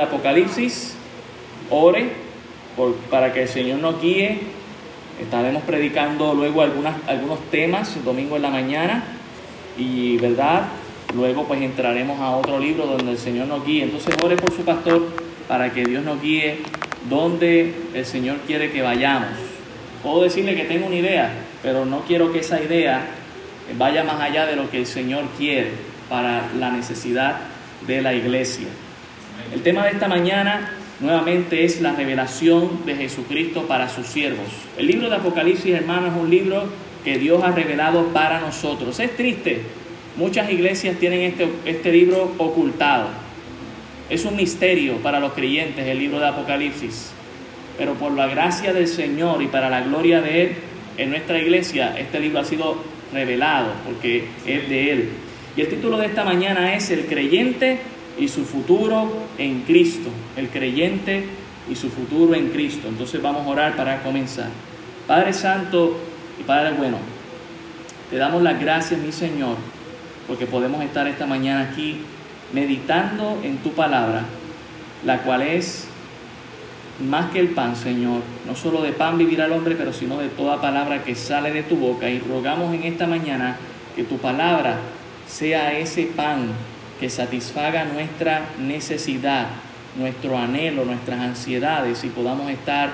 Apocalipsis, ore para que el Señor nos guíe. Estaremos predicando luego algunas, algunos temas, domingo en la mañana, y verdad, luego pues entraremos a otro libro donde el Señor nos guíe. Entonces ore por su pastor para que Dios nos guíe donde el Señor quiere que vayamos. Puedo decirle que tengo una idea, pero no quiero que esa idea vaya más allá de lo que el Señor quiere para la necesidad de la iglesia. El tema de esta mañana nuevamente es la revelación de Jesucristo para sus siervos. El libro de Apocalipsis, hermanos, es un libro que Dios ha revelado para nosotros. Es triste, muchas iglesias tienen este, este libro ocultado. Es un misterio para los creyentes el libro de Apocalipsis. Pero por la gracia del Señor y para la gloria de Él, en nuestra iglesia este libro ha sido revelado porque es de Él. Y el título de esta mañana es El creyente y su futuro en Cristo, el creyente y su futuro en Cristo. Entonces vamos a orar para comenzar. Padre Santo y Padre bueno, te damos las gracias, mi Señor, porque podemos estar esta mañana aquí meditando en tu palabra, la cual es más que el pan, Señor. No solo de pan vivirá el hombre, pero sino de toda palabra que sale de tu boca. Y rogamos en esta mañana que tu palabra sea ese pan que satisfaga nuestra necesidad, nuestro anhelo, nuestras ansiedades y podamos estar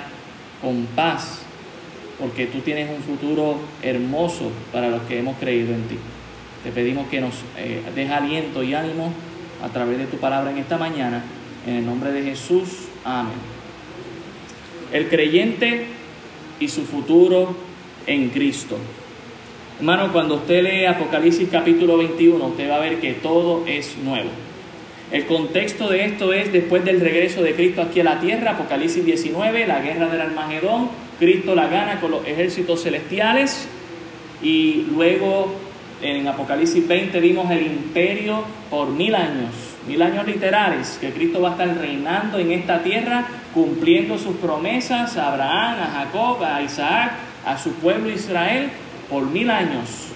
con paz, porque tú tienes un futuro hermoso para los que hemos creído en ti. Te pedimos que nos eh, des aliento y ánimo a través de tu palabra en esta mañana. En el nombre de Jesús, amén. El creyente y su futuro en Cristo. Hermano, cuando usted lee Apocalipsis capítulo 21, usted va a ver que todo es nuevo. El contexto de esto es después del regreso de Cristo aquí a la tierra, Apocalipsis 19, la guerra del Armagedón, Cristo la gana con los ejércitos celestiales y luego en Apocalipsis 20 vimos el imperio por mil años, mil años literales, que Cristo va a estar reinando en esta tierra, cumpliendo sus promesas a Abraham, a Jacob, a Isaac, a su pueblo Israel por mil años.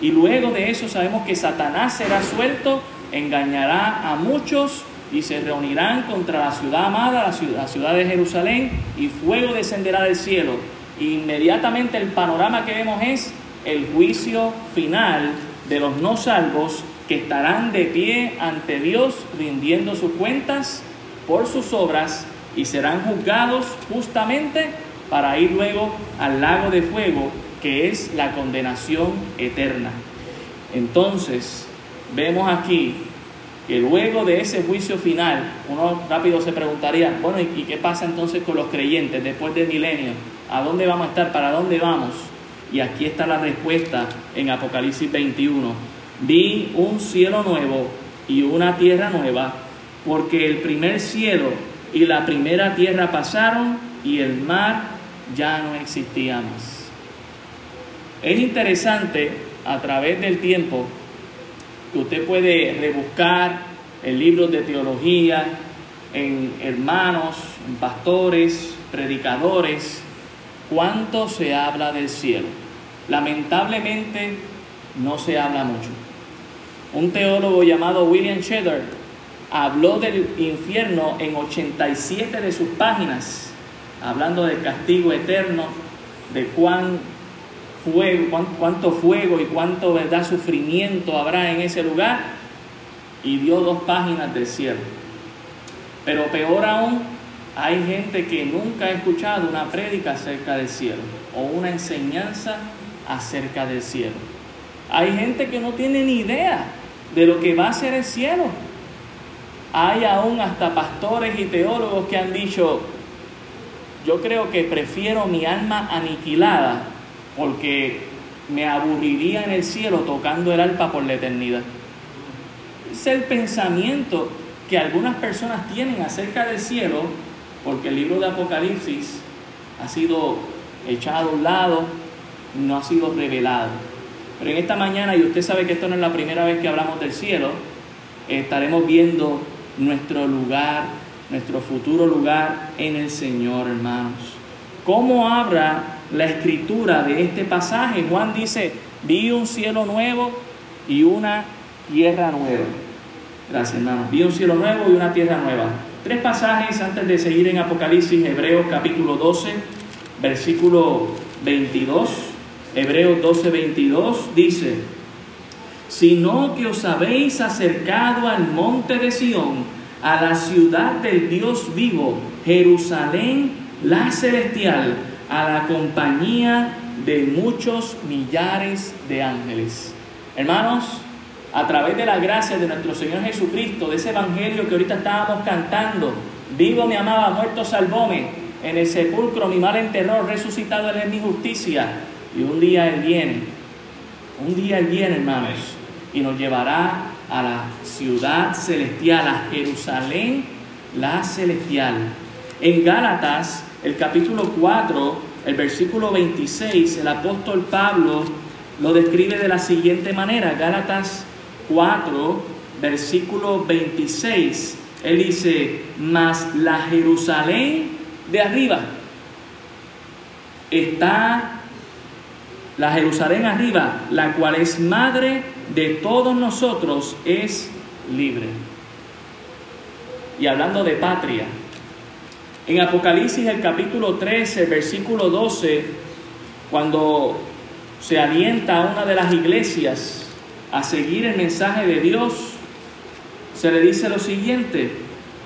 Y luego de eso sabemos que Satanás será suelto, engañará a muchos y se reunirán contra la ciudad amada, la ciudad, la ciudad de Jerusalén, y fuego descenderá del cielo. Inmediatamente el panorama que vemos es el juicio final de los no salvos que estarán de pie ante Dios rindiendo sus cuentas por sus obras y serán juzgados justamente para ir luego al lago de fuego que es la condenación eterna. Entonces, vemos aquí que luego de ese juicio final, uno rápido se preguntaría, bueno, ¿y qué pasa entonces con los creyentes después del milenio? ¿A dónde vamos a estar? ¿Para dónde vamos? Y aquí está la respuesta en Apocalipsis 21. Vi un cielo nuevo y una tierra nueva, porque el primer cielo y la primera tierra pasaron y el mar ya no existía más. Es interesante a través del tiempo que usted puede rebuscar en libros de teología, en hermanos, en pastores, predicadores, cuánto se habla del cielo. Lamentablemente no se habla mucho. Un teólogo llamado William Cheddar habló del infierno en 87 de sus páginas, hablando del castigo eterno, de cuán fuego, cuánto fuego y cuánto verdad sufrimiento habrá en ese lugar. Y dio dos páginas del cielo. Pero peor aún, hay gente que nunca ha escuchado una prédica acerca del cielo o una enseñanza acerca del cielo. Hay gente que no tiene ni idea de lo que va a ser el cielo. Hay aún hasta pastores y teólogos que han dicho, yo creo que prefiero mi alma aniquilada porque me aburriría en el cielo tocando el arpa por la eternidad. Es el pensamiento que algunas personas tienen acerca del cielo, porque el libro de Apocalipsis ha sido echado a un lado, no ha sido revelado. Pero en esta mañana, y usted sabe que esto no es la primera vez que hablamos del cielo, estaremos viendo nuestro lugar, nuestro futuro lugar en el Señor, hermanos. ¿Cómo habrá la escritura de este pasaje. Juan dice, vi un cielo nuevo y una tierra nueva. Gracias, hermano. Vi un cielo nuevo y una tierra nueva. Tres pasajes antes de seguir en Apocalipsis, Hebreos capítulo 12, versículo 22. Hebreos 12, 22 dice, sino que os habéis acercado al monte de Sión, a la ciudad del Dios vivo, Jerusalén la celestial, a la compañía de muchos millares de ángeles. Hermanos, a través de la gracia de nuestro Señor Jesucristo, de ese evangelio que ahorita estábamos cantando, vivo me amaba, muerto salvóme, en el sepulcro mi mal enterró, resucitado en mi justicia, y un día Él viene, un día Él viene, hermanos, y nos llevará a la ciudad celestial, a Jerusalén, la celestial. En Gálatas, el capítulo 4, el versículo 26, el apóstol Pablo lo describe de la siguiente manera. Gálatas 4, versículo 26. Él dice, mas la Jerusalén de arriba está, la Jerusalén arriba, la cual es madre de todos nosotros, es libre. Y hablando de patria, en Apocalipsis el capítulo 13, versículo 12, cuando se alienta a una de las iglesias a seguir el mensaje de Dios, se le dice lo siguiente,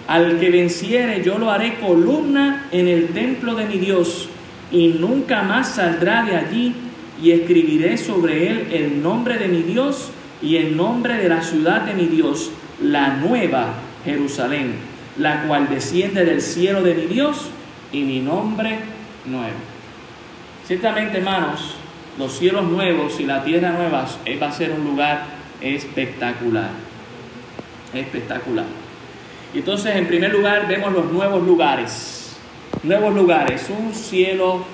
al que venciere yo lo haré columna en el templo de mi Dios y nunca más saldrá de allí y escribiré sobre él el nombre de mi Dios y el nombre de la ciudad de mi Dios, la nueva Jerusalén, la cual desciende del cielo de mi Dios y mi nombre nuevo. Ciertamente, hermanos, los cielos nuevos y la tierra nueva eh, va a ser un lugar espectacular. Espectacular. Entonces, en primer lugar, vemos los nuevos lugares. Nuevos lugares, un cielo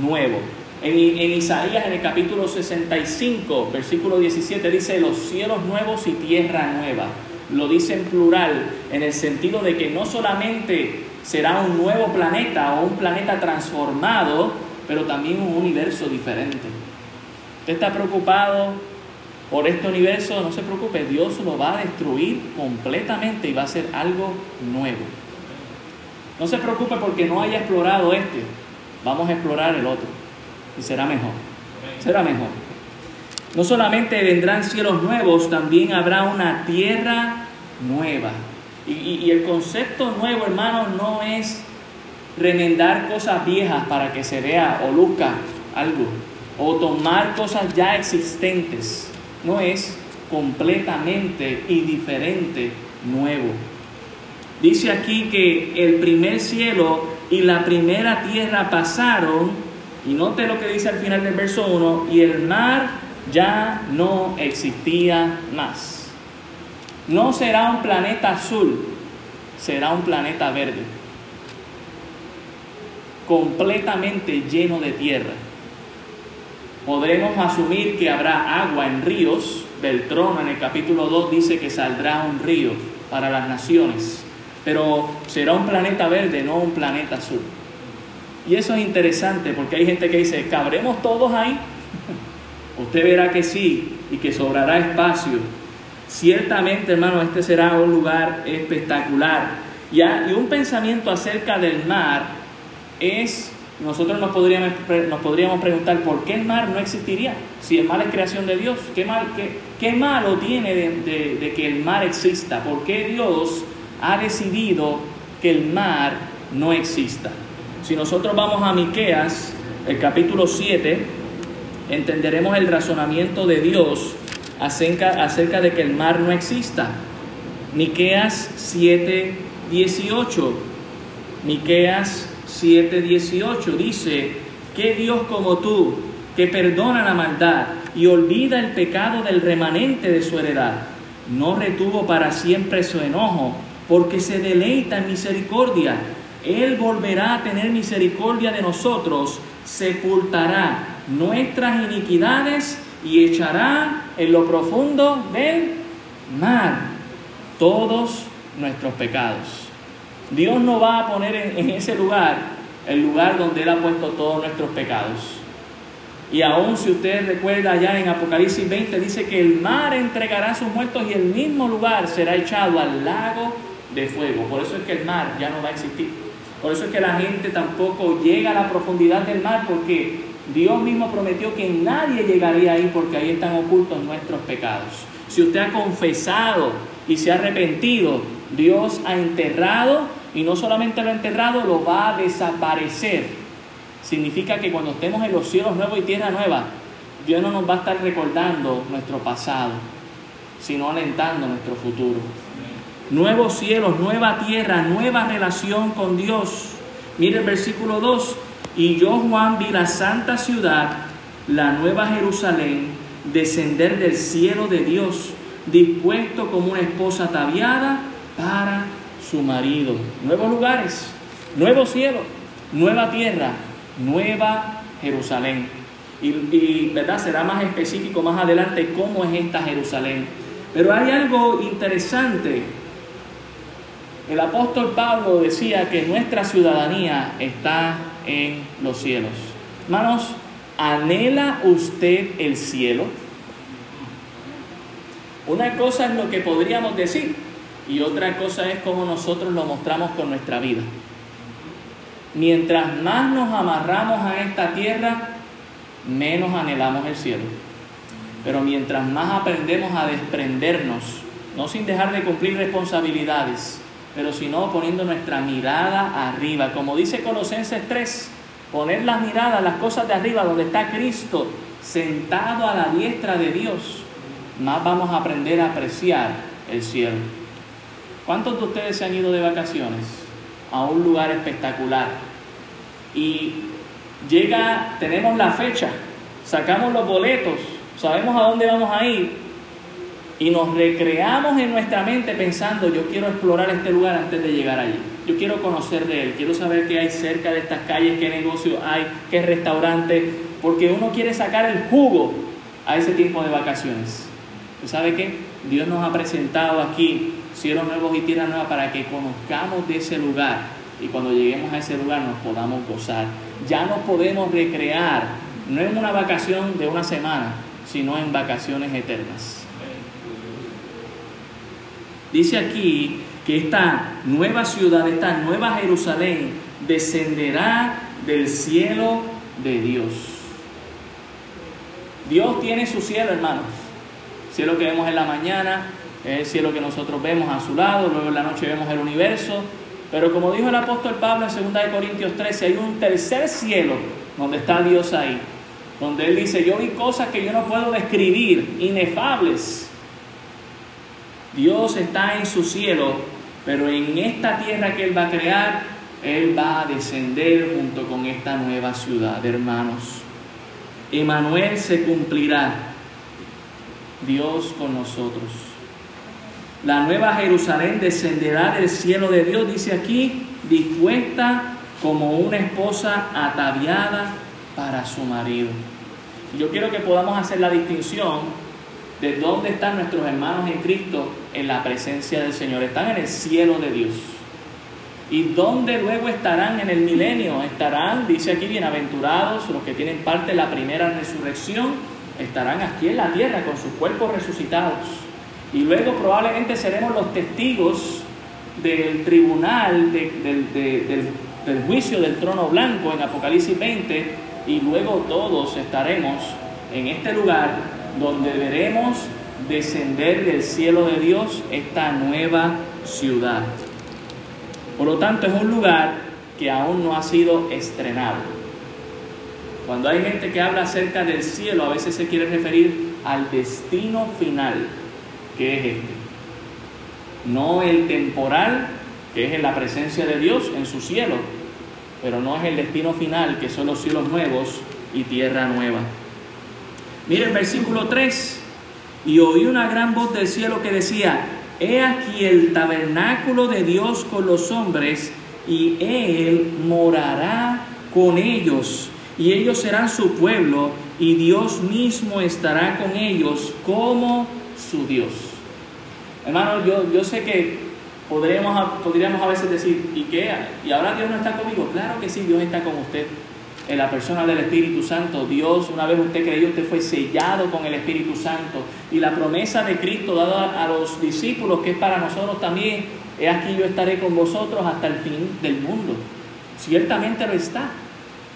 nuevo. En, en, Isaías, en el capítulo 65, versículo 17, dice los cielos nuevos y tierra nueva. Lo dice en plural, en el sentido de que no solamente será un nuevo planeta o un planeta transformado, pero también un universo diferente. Usted está preocupado por este universo, no se preocupe, Dios lo va a destruir completamente y va a ser algo nuevo. No se preocupe porque no haya explorado este, vamos a explorar el otro y será mejor. Será mejor. No solamente vendrán cielos nuevos, también habrá una tierra nueva. Y, el concepto nuevo, hermano, no es remendar cosas viejas para que se vea o luzca algo, o tomar cosas ya existentes no es completamente y diferente nuevo. Dice aquí que el primer cielo y la primera tierra pasaron, y note lo que dice al final del verso 1, y el mar ya no existía más. No será un planeta azul, será un planeta verde, completamente lleno de tierra podremos asumir que habrá agua en ríos. Del trono en el capítulo 2 dice que saldrá un río para las naciones, pero será un planeta verde, no un planeta azul. Y eso es interesante porque hay gente que dice, ¿cabremos todos ahí? Usted verá que sí y que sobrará espacio. Ciertamente, hermano, este será un lugar espectacular. Y un pensamiento acerca del mar es nosotros nos podríamos, preguntar por qué el mar no existiría si el mar es creación de Dios. ¿Qué, mal, qué, qué malo tiene de, de, que el mar exista? ¿Por qué Dios ha decidido que el mar no exista? Si nosotros vamos a Miqueas, el capítulo 7, entenderemos el razonamiento de Dios acerca, de que el mar no exista. Miqueas 7, 18. Miqueas 7:18 dice, que Dios como tú, que perdona la maldad y olvida el pecado del remanente de su heredad, no retuvo para siempre su enojo, porque se deleita en misericordia. Él volverá a tener misericordia de nosotros, sepultará nuestras iniquidades y echará en lo profundo del mar todos nuestros pecados. Dios no va a poner en, ese lugar el lugar donde Él ha puesto todos nuestros pecados. Y aún si usted recuerda allá en Apocalipsis 20, dice que el mar entregará sus muertos y el mismo lugar será echado al lago de fuego. Por eso es que el mar ya no va a existir. Por eso es que la gente tampoco llega a la profundidad del mar porque Dios mismo prometió que nadie llegaría ahí porque ahí están ocultos nuestros pecados. Si usted ha confesado y se ha arrepentido, Dios ha enterrado y no solamente lo ha enterrado, lo va a desaparecer. Significa que cuando estemos en los cielos nuevos y tierra nueva, Dios no nos va a estar recordando nuestro pasado, sino alentando nuestro futuro. Nuevos cielos, nueva tierra, nueva relación con Dios. Mire el versículo 2. Y yo, Juan, vi la santa ciudad, la nueva Jerusalén, descender del cielo de Dios, dispuesto como una esposa ataviada para su marido. Nuevos lugares, nuevo cielo, nueva tierra, nueva Jerusalén. Y, y, ¿verdad? será más específico más adelante cómo es esta Jerusalén. Pero hay algo interesante. El apóstol Pablo decía que nuestra ciudadanía está en los cielos. Hermanos, ¿anhela usted el cielo? Una cosa es lo que podríamos decir y otra cosa es cómo nosotros lo mostramos con nuestra vida. Mientras más nos amarramos a esta tierra, menos anhelamos el cielo. Pero mientras más aprendemos a desprendernos, no sin dejar de cumplir responsabilidades, pero sino poniendo nuestra mirada arriba. Como dice Colosenses 3, poner las miradas, las cosas de arriba, donde está Cristo sentado a la diestra de Dios, más vamos a aprender a apreciar el cielo. ¿Cuántos de ustedes se han ido de vacaciones a un lugar espectacular? Y llega, tenemos la fecha, sacamos los boletos, sabemos a dónde vamos a ir, y nos recreamos en nuestra mente pensando, yo quiero explorar este lugar antes de llegar allí. Yo quiero conocer de él, quiero saber qué hay cerca de estas calles, qué negocio hay, qué restaurante, porque uno quiere sacar el jugo a ese tiempo de vacaciones. ¿Usted sabe qué? Dios nos ha presentado aquí cielos nuevos y tierra nueva para que conozcamos de ese lugar y cuando lleguemos a ese lugar nos podamos gozar. Ya nos podemos recrear, no en una vacación de una semana, sino en vacaciones eternas. Dice aquí que esta nueva ciudad, esta nueva Jerusalén, descenderá del cielo de Dios. Dios tiene su cielo, hermanos. Cielo que vemos en la mañana, el cielo que nosotros vemos a su lado, luego en la noche vemos el universo. Pero como dijo el apóstol Pablo en 2 Corintios 13, hay un tercer cielo donde está Dios ahí. Donde Él dice, yo vi cosas que yo no puedo describir, inefables Dios está en su cielo, pero en esta tierra que Él va a crear, Él va a descender junto con esta nueva ciudad, hermanos. Emanuel se cumplirá, Dios con nosotros. La nueva Jerusalén descenderá del cielo de Dios, dice aquí, dispuesta como una esposa ataviada para su marido. Yo quiero que podamos hacer la distinción de dónde están nuestros hermanos en Cristo en la presencia del Señor. Están en el cielo de Dios. ¿Y dónde luego estarán en el milenio? Estarán, dice aquí, bienaventurados los que tienen parte de la primera resurrección, estarán aquí en la tierra con sus cuerpos resucitados. Y luego probablemente seremos los testigos del tribunal, del, del juicio del trono blanco en Apocalipsis 20, y luego todos estaremos en este lugar donde veremos descender del cielo de Dios esta nueva ciudad. Por lo tanto, es un lugar que aún no ha sido estrenado. Cuando hay gente que habla acerca del cielo, a veces se quiere referir al destino final, que es este. No el temporal, que es en la presencia de Dios en su cielo, pero no es el destino final, que son los cielos nuevos y tierra nueva. Mire el versículo 3. Y oí una gran voz del cielo que decía, He aquí el tabernáculo de Dios con los hombres, y Él morará con ellos, y ellos serán su pueblo, y Dios mismo estará con ellos como su Dios. Hermano, yo, yo sé que podríamos, podríamos a veces decir, ¿y qué? ¿Y ahora Dios no está conmigo? Claro que sí, Dios está con usted. En la persona del Espíritu Santo. Dios, una vez usted creyó, usted fue sellado con el Espíritu Santo. Y la promesa de Cristo dada a los discípulos, que es para nosotros también, es aquí yo estaré con vosotros hasta el fin del mundo. Ciertamente lo está.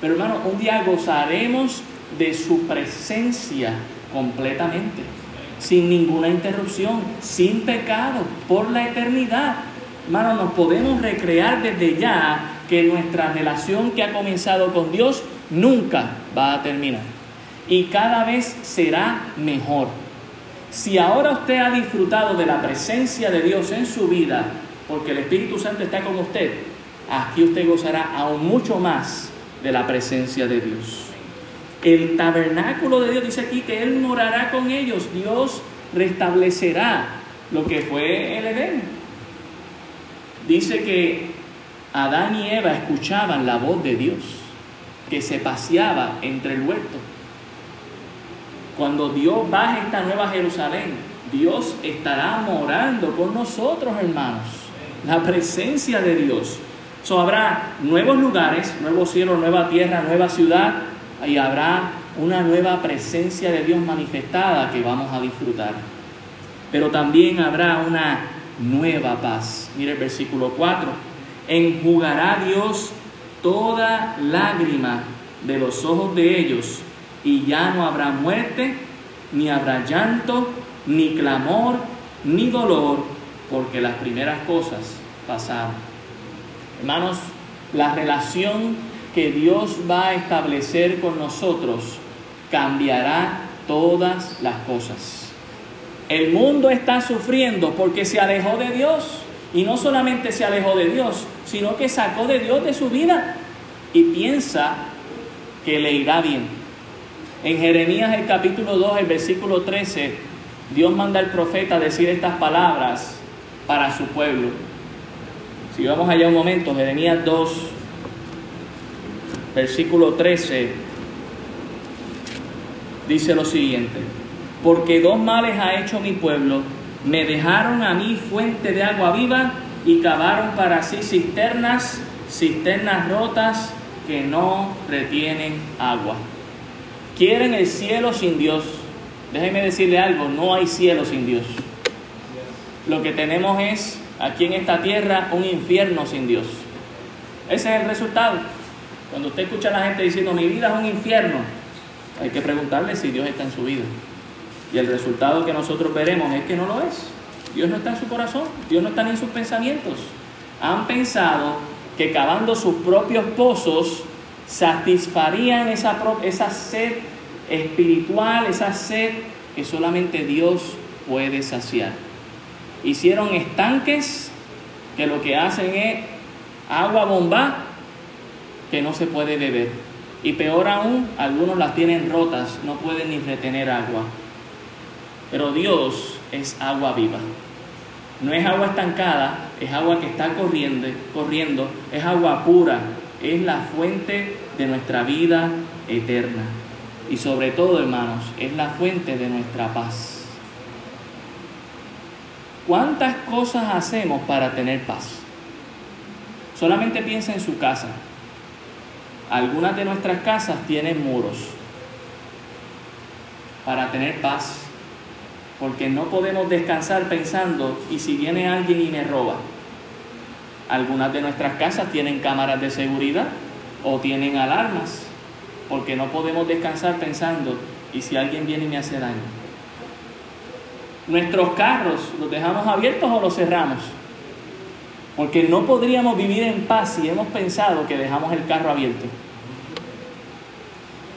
Pero hermano, un día gozaremos de su presencia completamente, sin ninguna interrupción, sin pecado, por la eternidad. Hermano, nos podemos recrear desde ya que nuestra relación que ha comenzado con Dios nunca va a terminar. Y cada vez será mejor. Si ahora usted ha disfrutado de la presencia de Dios en su vida, porque el Espíritu Santo está con usted, aquí usted gozará aún mucho más de la presencia de Dios. El tabernáculo de Dios dice aquí que Él morará con ellos. Dios restablecerá lo que fue el Edén. Dice que Adán y Eva escuchaban la voz de Dios, que se paseaba entre el huerto. Cuando Dios baje esta nueva Jerusalén, Dios estará morando con nosotros, hermanos. La presencia de Dios. So, habrá nuevos lugares, nuevo cielo, nueva tierra, nueva ciudad, y habrá una nueva presencia de Dios manifestada que vamos a disfrutar. Pero también habrá una nueva paz. Mire el versículo 4. Enjugará Dios toda lágrima de los ojos de ellos y ya no habrá muerte, ni habrá llanto, ni clamor, ni dolor, porque las primeras cosas pasaron. Hermanos, la relación que Dios va a establecer con nosotros cambiará todas las cosas. El mundo está sufriendo porque se alejó de Dios. Y no solamente se alejó de Dios, sino que sacó de Dios de su vida y piensa que le irá bien. En Jeremías el capítulo 2, el versículo 13, Dios manda al profeta decir estas palabras para su pueblo. Si vamos allá un momento, Jeremías 2, versículo 13, dice lo siguiente, porque dos males ha hecho mi pueblo, me dejaron a mí fuente de agua viva y cavaron para sí cisternas, cisternas rotas que no retienen agua. Quieren el cielo sin Dios. Déjeme decirle algo, no hay cielo sin Dios. Lo que tenemos es aquí en esta tierra un infierno sin Dios. Ese es el resultado. Cuando usted escucha a la gente diciendo mi vida es un infierno, hay que preguntarle si Dios está en su vida. Y el resultado que nosotros veremos es que no lo es. Dios no está en su corazón, Dios no está ni en sus pensamientos. Han pensado que cavando sus propios pozos satisfarían esa, esa sed espiritual, esa sed que solamente Dios puede saciar. Hicieron estanques que lo que hacen es agua bomba que no se puede beber. Y peor aún, algunos las tienen rotas, no pueden ni retener agua. Pero Dios es agua viva. No es agua estancada, es agua que está corriendo, corriendo, es agua pura, es la fuente de nuestra vida eterna. Y sobre todo, hermanos, es la fuente de nuestra paz. ¿Cuántas cosas hacemos para tener paz? Solamente piensa en su casa. Algunas de nuestras casas tienen muros para tener paz, porque no podemos descansar pensando, ¿y si viene alguien y me roba? Algunas de nuestras casas tienen cámaras de seguridad o tienen alarmas, porque no podemos descansar pensando, ¿y si alguien viene y me hace daño? Nuestros carros, ¿los dejamos abiertos o los cerramos? Porque no podríamos vivir en paz si hemos pensado que dejamos el carro abierto.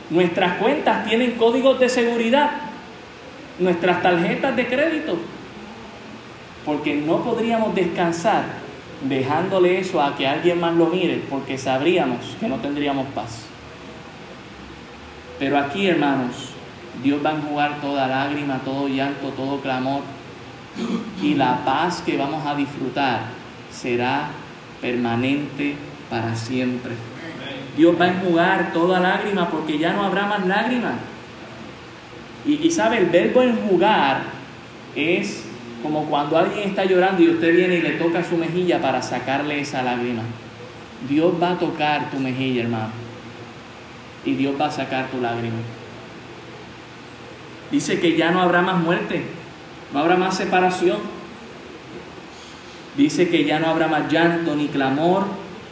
Nuestras cuentas tienen códigos de seguridad, nuestras tarjetas de crédito, porque no podríamos descansar dejándole eso a que alguien más lo mire, porque sabríamos que no tendríamos paz. Pero aquí, hermanos, Dios va a enjugar toda lágrima, todo llanto, todo clamor, y la paz que vamos a disfrutar será permanente para siempre. Dios va a enjugar toda lágrima porque ya no habrá más lágrimas. Y, sabe, el verbo enjugar es como cuando alguien está llorando y usted viene y le toca su mejilla para sacarle esa lágrima. Dios va a tocar tu mejilla, hermano. y Dios va a sacar tu lágrima. Dice que ya no habrá más muerte, no habrá más separación. Dice que ya no habrá más llanto, ni clamor,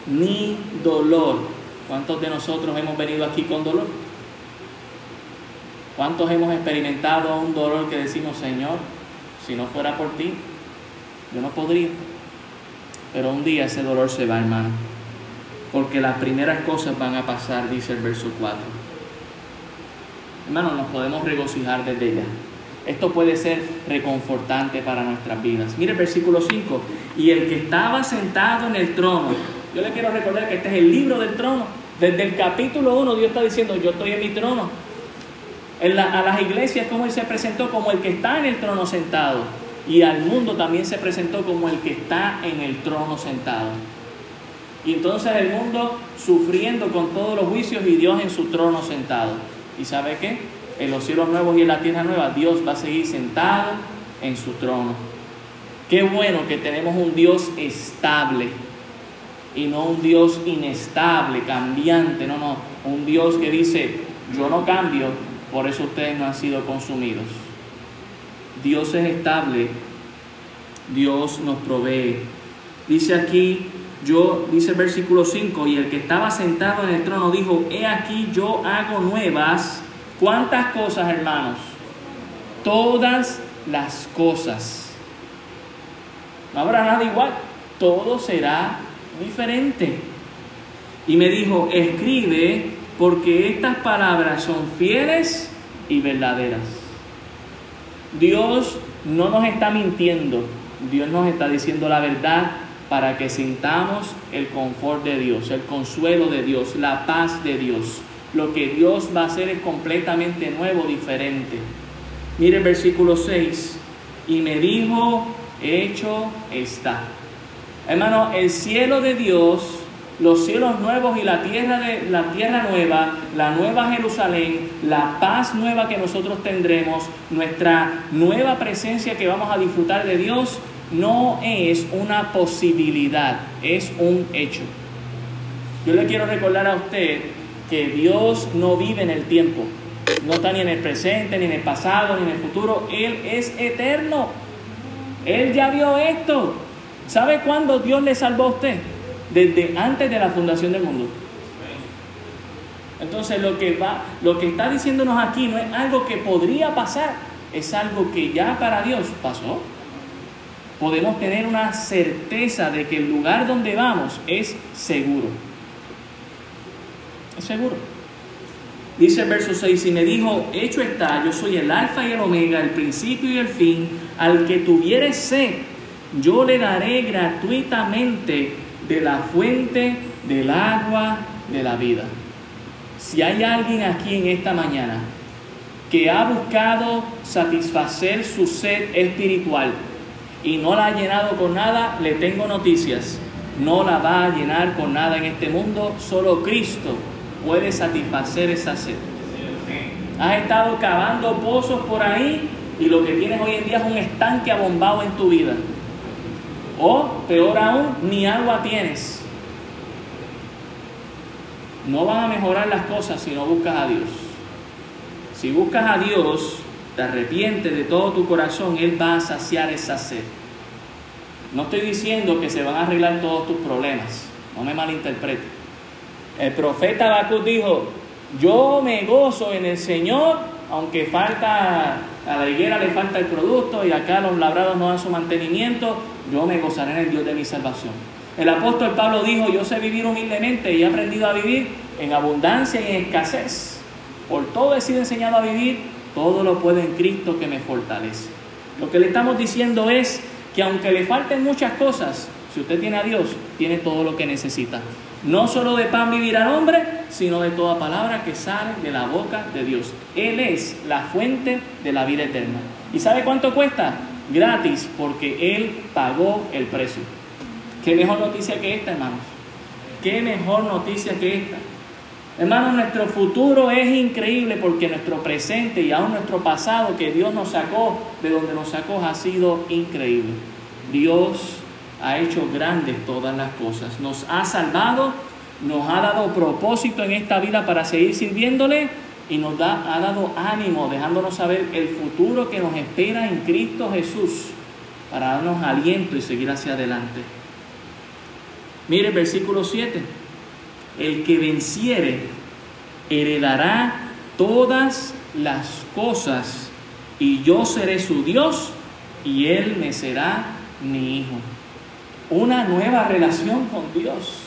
ni dolor. ¿Cuántos de nosotros hemos venido aquí con dolor? ¿Cuántos hemos experimentado un dolor que decimos, Señor, si no fuera por ti, yo no podría? Pero un día ese dolor se va, hermano. Porque las primeras cosas van a pasar, dice el verso 4. Hermano, nos podemos regocijar desde ya. Esto puede ser reconfortante para nuestras vidas. Mire el versículo 5. Y el que estaba sentado en el trono. Yo le quiero recordar que este es el libro del trono. Desde el capítulo 1 Dios está diciendo, yo estoy en mi trono. A las iglesias, como Él se presentó como el que está en el trono sentado. Y al mundo también se presentó como el que está en el trono sentado. Y entonces el mundo sufriendo con todos los juicios y Dios en su trono sentado. ¿Y sabe qué? En los cielos nuevos y en la tierra nueva, Dios va a seguir sentado en su trono. Qué bueno que tenemos un Dios estable y no un Dios inestable, cambiante, no, no, un Dios que dice, yo no cambio, por eso ustedes no han sido consumidos. Dios es estable, Dios nos provee. Dice aquí yo, dice el versículo 5, y el que estaba sentado en el trono dijo, he aquí yo hago nuevas. ¿Cuántas cosas, hermanos? Todas las cosas. No habrá nada igual, todo será diferente. Y me dijo, escribe porque estas palabras son fieles y verdaderas. Dios no nos está mintiendo, Dios nos está diciendo la verdad para que sintamos el confort de Dios, el consuelo de Dios, la paz de Dios. Lo que Dios va a hacer es completamente nuevo, diferente. Mire el versículo 6. Y me dijo, hecho está. Hermano, el cielo de Dios, los cielos nuevos y la tierra, de, la tierra nueva, la nueva Jerusalén, la paz nueva que nosotros tendremos, nuestra nueva presencia que vamos a disfrutar de Dios, no es una posibilidad, es un hecho. Yo le quiero recordar a usted que Dios no vive en el tiempo, no está ni en el presente, ni en el pasado, ni en el futuro, Él es eterno. Él ya vio esto. ¿Sabe cuándo Dios le salvó a usted? Desde antes de la fundación del mundo. Entonces lo que va, lo que está diciéndonos aquí no es algo que podría pasar, es algo que ya para Dios pasó podemos tener una certeza de que el lugar donde vamos es seguro. Es seguro. Dice el verso 6, y me dijo, hecho está, yo soy el alfa y el omega, el principio y el fin, al que tuviere sed, yo le daré gratuitamente de la fuente del agua de la vida. Si hay alguien aquí en esta mañana que ha buscado satisfacer su sed espiritual, y no la ha llenado con nada, le tengo noticias. No la va a llenar con nada en este mundo, solo Cristo puede satisfacer esa sed. Has estado cavando pozos por ahí y lo que tienes hoy en día es un estanque abombado en tu vida. O, peor aún, ni agua tienes. No van a mejorar las cosas si no buscas a Dios. Si buscas a Dios, te arrepientes de todo tu corazón, Él va a saciar esa sed. No estoy diciendo que se van a arreglar todos tus problemas, no me malinterprete. El profeta Habacuc dijo, yo me gozo en el Señor, aunque falta, a la higuera le falta el producto y acá los labrados no dan su mantenimiento, yo me gozaré en el Dios de mi salvación. El apóstol Pablo dijo, yo sé vivir humildemente y he aprendido a vivir en abundancia y en escasez. Por todo he sido enseñado a vivir todo lo puedo en Cristo que me fortalece. Lo que le estamos diciendo es que aunque le falten muchas cosas, si usted tiene a Dios, tiene todo lo que necesita. No solo de pan vivirá el hombre, sino de toda palabra que sale de la boca de Dios. Él es la fuente de la vida eterna. ¿Y sabe cuánto cuesta? Gratis, porque Él pagó el precio. ¿Qué mejor noticia que esta, hermanos? ¿Qué mejor noticia que esta? Hermano, nuestro futuro es increíble porque nuestro presente y aún nuestro pasado que Dios nos sacó, de donde nos sacó, ha sido increíble. Dios ha hecho grandes todas las cosas. Nos ha salvado, nos ha dado propósito en esta vida para seguir sirviéndole y nos ha dado ánimo, dejándonos saber el futuro que nos espera en Cristo Jesús para darnos aliento y seguir hacia adelante. Mire el versículo 7. El que venciere heredará todas las cosas y yo seré su Dios y él me será mi hijo. Una nueva relación con Dios,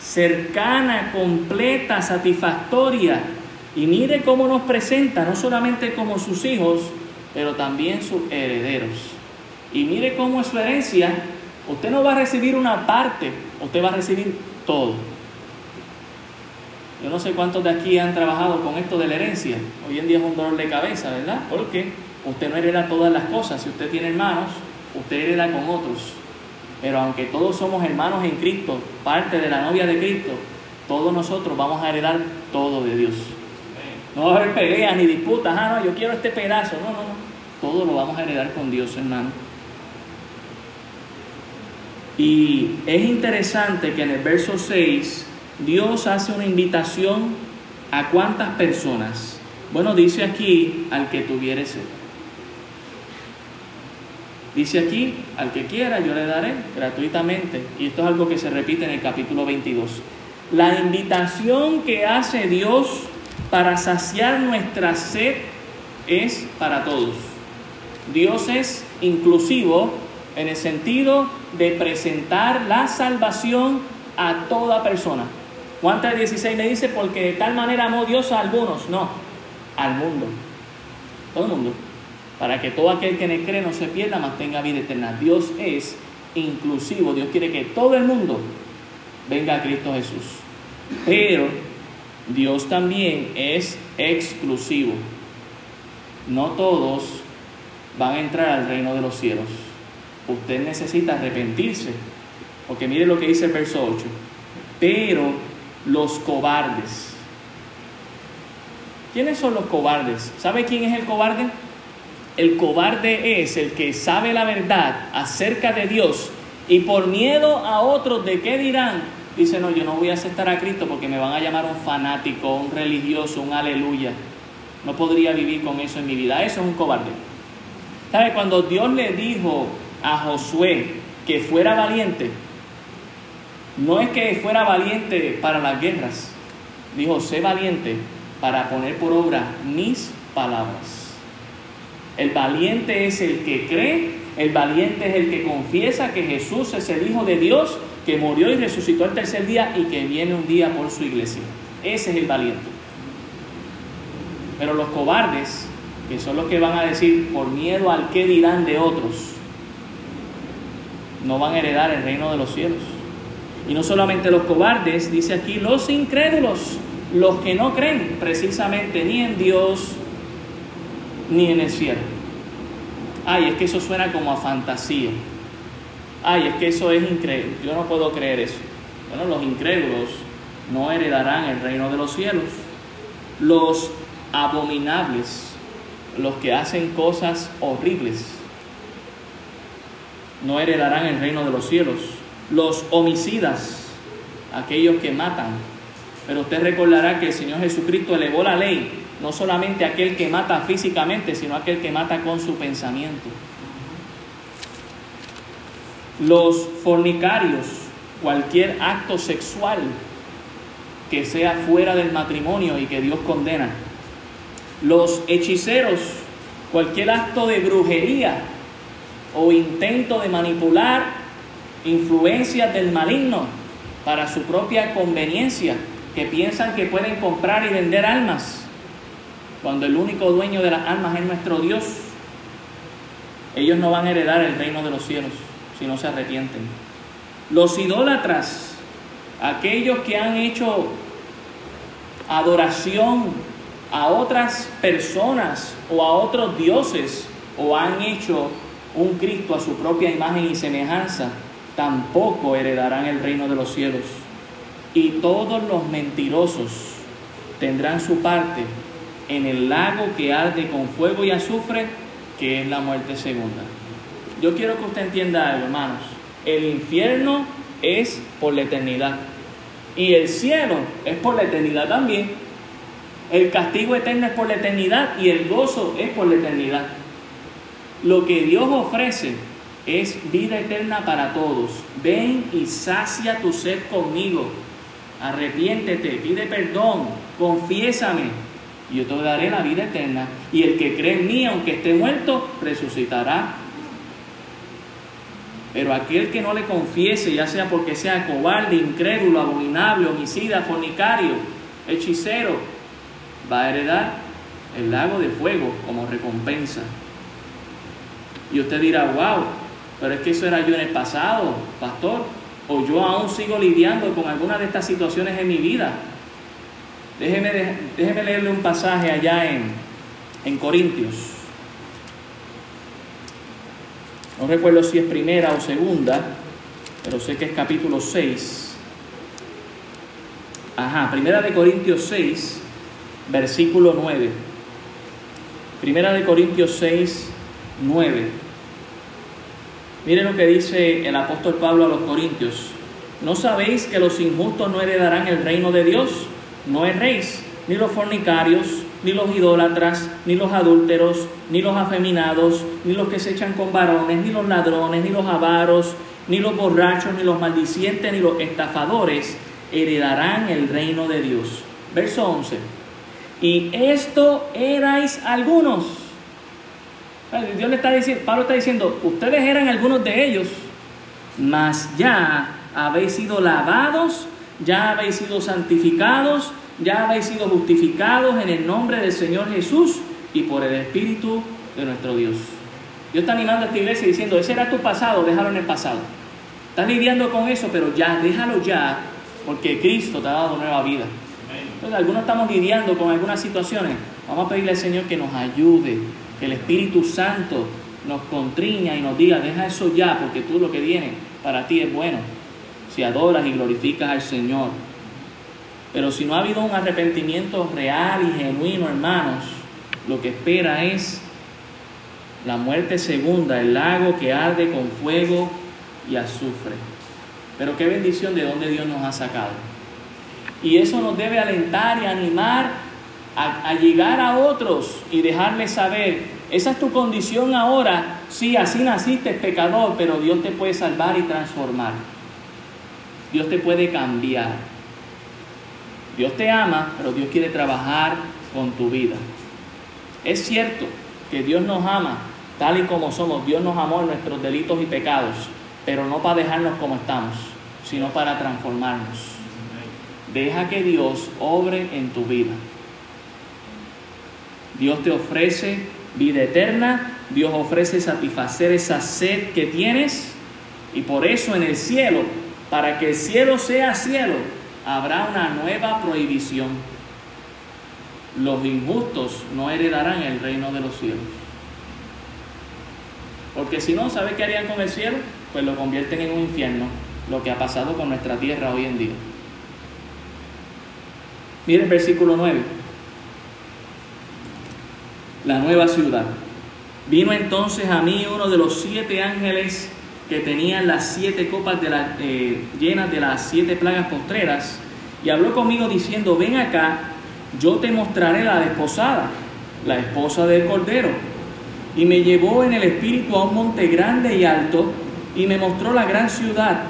cercana, completa, satisfactoria. Y mire cómo nos presenta, no solamente como sus hijos, pero también sus herederos. Y mire cómo es su herencia. Usted no va a recibir una parte, usted va a recibir todo. Yo no sé cuántos de aquí han trabajado con esto de la herencia. Hoy en día es un dolor de cabeza, ¿verdad? Porque usted no hereda todas las cosas. Si usted tiene hermanos, usted hereda con otros. Pero aunque todos somos hermanos en Cristo, parte de la novia de Cristo, todos nosotros vamos a heredar todo de Dios. No va a haber peleas ni disputas. Ah, no, yo quiero este pedazo. No, no, no. Todo lo vamos a heredar con Dios, hermano. Y es interesante que en el verso 6 Dios hace una invitación a cuántas personas. Bueno, dice aquí al que tuviere sed. Dice aquí, al que quiera yo le daré gratuitamente. Y esto es algo que se repite en el capítulo 22. La invitación que hace Dios para saciar nuestra sed es para todos. Dios es inclusivo en el sentido de presentar la salvación a toda persona. Juan 3:16 me dice, porque de tal manera amó Dios a algunos, no, al mundo, todo el mundo, para que todo aquel que le cree no se pierda, mas tenga vida eterna. Dios es inclusivo, Dios quiere que todo el mundo venga a Cristo Jesús. Pero Dios también es exclusivo. No todos van a entrar al reino de los cielos. Usted necesita arrepentirse, porque mire lo que dice el verso 8. Pero los cobardes. ¿Quiénes son los cobardes? ¿Sabe quién es el cobarde? El cobarde es el que sabe la verdad acerca de Dios y por miedo a otros de qué dirán, dice, no, yo no voy a aceptar a Cristo porque me van a llamar un fanático, un religioso, un aleluya. No podría vivir con eso en mi vida. Eso es un cobarde. ¿Sabe? Cuando Dios le dijo a Josué que fuera valiente, no es que fuera valiente para las guerras, dijo, sé valiente para poner por obra mis palabras. El valiente es el que cree, el valiente es el que confiesa que Jesús es el Hijo de Dios, que murió y resucitó el tercer día y que viene un día por su iglesia. Ese es el valiente. Pero los cobardes, que son los que van a decir por miedo al que dirán de otros, no van a heredar el reino de los cielos. Y no solamente los cobardes, dice aquí los incrédulos, los que no creen precisamente ni en Dios ni en el cielo. Ay, es que eso suena como a fantasía. Ay, es que eso es increíble. Yo no puedo creer eso. Bueno, los incrédulos no heredarán el reino de los cielos. Los abominables, los que hacen cosas horribles, no heredarán el reino de los cielos los homicidas, aquellos que matan. Pero usted recordará que el Señor Jesucristo elevó la ley, no solamente aquel que mata físicamente, sino aquel que mata con su pensamiento. Los fornicarios, cualquier acto sexual que sea fuera del matrimonio y que Dios condena. Los hechiceros, cualquier acto de brujería o intento de manipular influencias del maligno para su propia conveniencia, que piensan que pueden comprar y vender almas, cuando el único dueño de las almas es nuestro Dios. Ellos no van a heredar el reino de los cielos si no se arrepienten. Los idólatras, aquellos que han hecho adoración a otras personas o a otros dioses o han hecho un Cristo a su propia imagen y semejanza, tampoco heredarán el reino de los cielos. Y todos los mentirosos tendrán su parte en el lago que arde con fuego y azufre, que es la muerte segunda. Yo quiero que usted entienda algo, hermanos. El infierno es por la eternidad. Y el cielo es por la eternidad también. El castigo eterno es por la eternidad y el gozo es por la eternidad. Lo que Dios ofrece es vida eterna para todos. Ven y sacia tu sed conmigo. Arrepiéntete, pide perdón, confiésame. Y yo te daré la vida eterna. Y el que cree en mí, aunque esté muerto, resucitará. Pero aquel que no le confiese, ya sea porque sea cobarde, incrédulo, abominable, homicida, fornicario, hechicero, va a heredar el lago de fuego como recompensa. Y usted dirá, wow, pero es que eso era yo en el pasado, pastor. O yo aún sigo lidiando con alguna de estas situaciones en mi vida. Déjeme, leerle un pasaje allá en Corintios. No recuerdo si es primera o segunda, pero sé que es capítulo 6. Ajá, primera de Corintios 6, versículo 9. Primera de Corintios 6, 9. Miren lo que dice el apóstol Pablo a los Corintios. ¿No sabéis que los injustos no heredarán el reino de Dios? No erréis, ni los fornicarios, ni los idólatras, ni los adúlteros, ni los afeminados, ni los que se echan con varones, ni los ladrones, ni los avaros, ni los borrachos, ni los maldicientes, ni los estafadores heredarán el reino de Dios. Verso 11. Y esto erais algunos Dios le está diciendo, Pablo está diciendo, ustedes eran algunos de ellos, mas ya habéis sido lavados, ya habéis sido santificados, ya habéis sido justificados en el nombre del Señor Jesús y por el Espíritu de nuestro Dios. Dios está animando a esta iglesia diciendo, ese era tu pasado, déjalo en el pasado. Estás lidiando con eso, pero ya, déjalo ya, porque Cristo te ha dado nueva vida. Entonces, algunos estamos lidiando con algunas situaciones. Vamos a pedirle al Señor que nos ayude que el Espíritu Santo nos contriña y nos diga, deja eso ya, porque tú lo que viene para ti es bueno, si adoras y glorificas al Señor. Pero si no ha habido un arrepentimiento real y genuino, hermanos, lo que espera es la muerte segunda, el lago que arde con fuego y azufre. Pero qué bendición de donde Dios nos ha sacado. Y eso nos debe alentar y animar a, llegar a otros y dejarles saber, esa es tu condición ahora, sí, así naciste pecador, pero Dios te puede salvar y transformar. Dios te puede cambiar. Dios te ama, pero Dios quiere trabajar con tu vida. Es cierto que Dios nos ama tal y como somos. Dios nos amó en nuestros delitos y pecados, pero no para dejarnos como estamos, sino para transformarnos. Deja que Dios obre en tu vida. Dios te ofrece vida eterna, Dios ofrece satisfacer esa sed que tienes y por eso en el cielo, para que el cielo sea cielo, habrá una nueva prohibición. Los injustos no heredarán el reino de los cielos. Porque si no, ¿sabe qué harían con el cielo? Pues lo convierten en un infierno, lo que ha pasado con nuestra tierra hoy en día. Miren versículo 9 la nueva ciudad. Vino entonces a mí uno de los siete ángeles que tenían las siete copas de la, eh, llenas de las siete plagas postreras y habló conmigo diciendo, ven acá, yo te mostraré la desposada, la esposa del Cordero. Y me llevó en el espíritu a un monte grande y alto y me mostró la gran ciudad,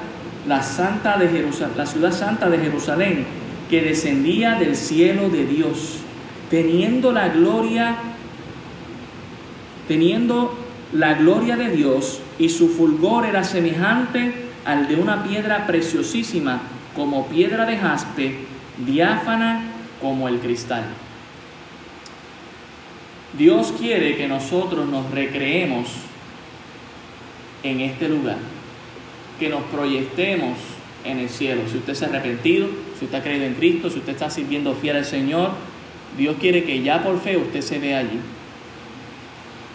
la, santa de la ciudad santa de Jerusalén, que descendía del cielo de Dios, teniendo la gloria teniendo la gloria de Dios y su fulgor era semejante al de una piedra preciosísima, como piedra de jaspe, diáfana como el cristal. Dios quiere que nosotros nos recreemos en este lugar, que nos proyectemos en el cielo. Si usted se ha arrepentido, si usted ha creído en Cristo, si usted está sirviendo fiel al Señor, Dios quiere que ya por fe usted se vea allí.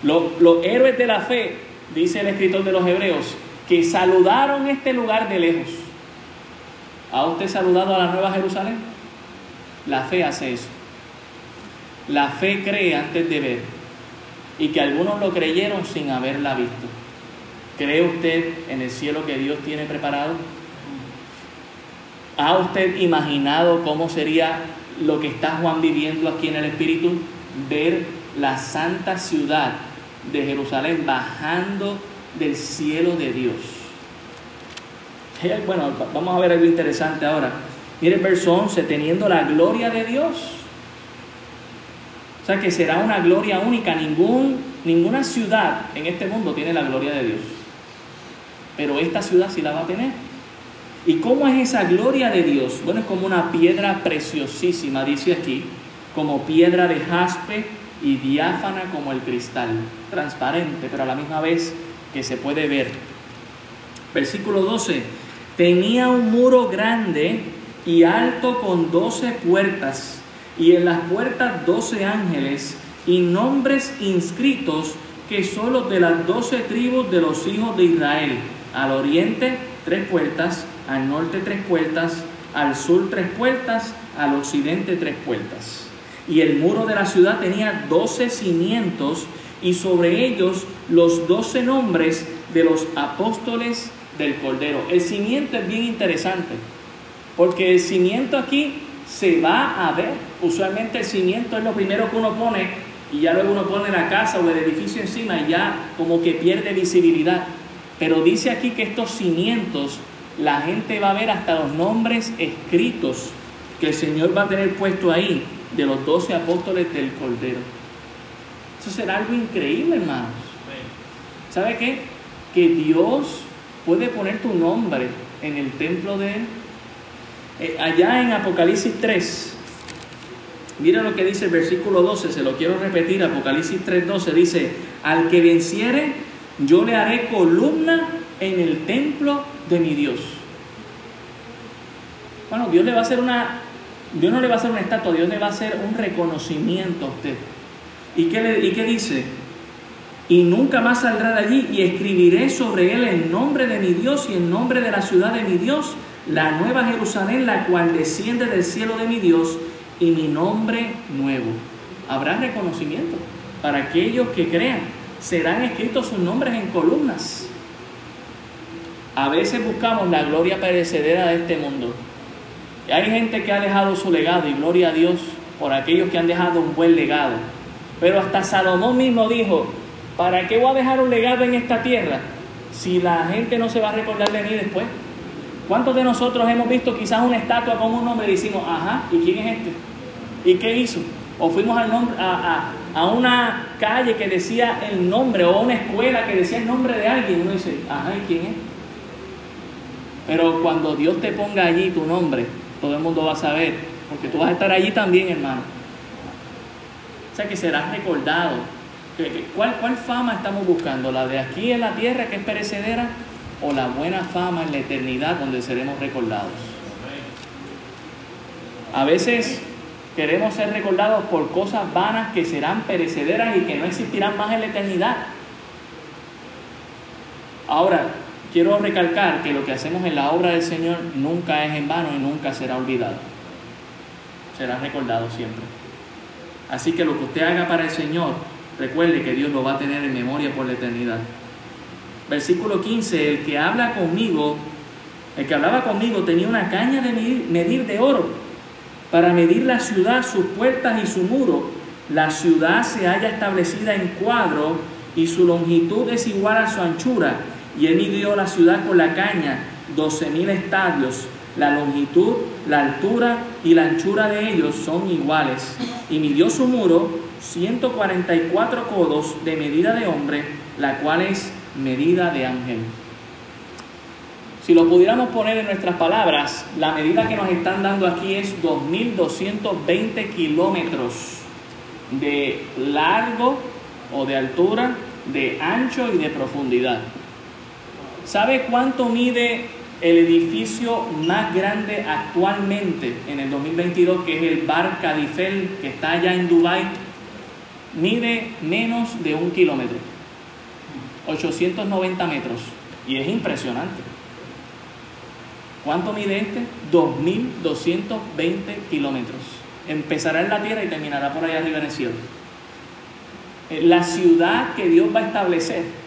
Los, héroes de la fe, dice el escritor de los Hebreos, que saludaron este lugar de lejos. ¿Ha usted saludado a la Nueva Jerusalén? La fe hace eso. La fe cree antes de ver. Y que algunos lo creyeron sin haberla visto. ¿Cree usted en el cielo que Dios tiene preparado? ¿Ha usted imaginado cómo sería lo que está Juan viviendo aquí en el Espíritu? Ver la santa ciudad de Jerusalén bajando del cielo de Dios. Bueno, vamos a ver algo interesante ahora. Mire el verso 11, teniendo la gloria de Dios. O sea que será una gloria única. Ningún, ninguna ciudad en este mundo tiene la gloria de Dios. Pero esta ciudad sí la va a tener. ¿Y cómo es esa gloria de Dios? Bueno, es como una piedra preciosísima, dice aquí, como piedra de jaspe y diáfana como el cristal, transparente, pero a la misma vez que se puede ver. Versículo 12, tenía un muro grande y alto con doce puertas, y en las puertas doce ángeles y nombres inscritos que son los de las doce tribus de los hijos de Israel. Al oriente tres puertas, al norte tres puertas, al sur tres puertas, al occidente tres puertas. Y el muro de la ciudad tenía doce cimientos y sobre ellos los doce nombres de los apóstoles del Cordero. El cimiento es bien interesante, porque el cimiento aquí se va a ver. Usualmente el cimiento es lo primero que uno pone y ya luego uno pone la casa o el edificio encima y ya como que pierde visibilidad. Pero dice aquí que estos cimientos la gente va a ver hasta los nombres escritos que el Señor va a tener puesto ahí de los doce apóstoles del Cordero. Eso será algo increíble, hermanos. ¿Sabe qué? Que Dios puede poner tu nombre en el templo de Él. Eh, allá en Apocalipsis 3, mira lo que dice el versículo 12, se lo quiero repetir, Apocalipsis 3:12 dice, al que venciere, yo le haré columna en el templo de mi Dios. Bueno, Dios le va a hacer una, Dios no le va a hacer una estatua, Dios le va a hacer un reconocimiento a usted. ¿Y qué, le, y qué dice? Y nunca más saldrá de allí y escribiré sobre él el nombre de mi Dios y el nombre de la ciudad de mi Dios, la nueva Jerusalén, la cual desciende del cielo de mi Dios y mi nombre nuevo. Habrá reconocimiento para aquellos que crean. Serán escritos sus nombres en columnas. A veces buscamos la gloria perecedera de este mundo. Hay gente que ha dejado su legado y gloria a Dios por aquellos que han dejado un buen legado. Pero hasta Salomón mismo dijo, ¿para qué voy a dejar un legado en esta tierra si la gente no se va a recordar de mí después? ¿Cuántos de nosotros hemos visto quizás una estatua con un nombre y decimos, ajá, ¿y quién es este? ¿Y qué hizo? O fuimos al nombre, a, a, una calle que decía el nombre o a una escuela que decía el nombre de alguien y uno dice, ajá, ¿y quién es? Pero cuando Dios te ponga allí tu nombre, todo el mundo va a saber, porque tú vas a estar allí también, hermano. O sea que serás recordado. ¿Cuál, ¿Cuál fama estamos buscando? ¿La de aquí en la tierra que es perecedera? ¿O la buena fama en la eternidad donde seremos recordados? A veces queremos ser recordados por cosas vanas que serán perecederas y que no existirán más en la eternidad. Ahora, quiero recalcar que lo que hacemos en la obra del Señor nunca es en vano y nunca será olvidado. Será recordado siempre. Así que lo que usted haga para el Señor, recuerde que Dios lo va a tener en memoria por la eternidad. Versículo 15, el que habla conmigo, el que hablaba conmigo tenía una caña de medir, de oro para medir la ciudad, sus puertas y su muro. La ciudad se halla establecida en cuadro y su longitud es igual a su anchura y él midió la ciudad con la caña, doce mil estadios. La longitud, la altura y la anchura de ellos son iguales. Y midió su muro 144 codos de medida de hombre, la cual es medida de ángel. Si lo pudiéramos poner en nuestras palabras, la medida que nos están dando aquí es 2.220 kilómetros de largo o de altura, de ancho y de profundidad. ¿Sabe cuánto mide el edificio más grande actualmente en el 2022, que es el Bar Cadifel, que está allá en Dubái? Mide menos de un kilómetro, 890 metros, y es impresionante. ¿Cuánto mide este? 2.220 kilómetros. Empezará en la tierra y terminará por allá arriba en el cielo. Eh, la ciudad que Dios va a establecer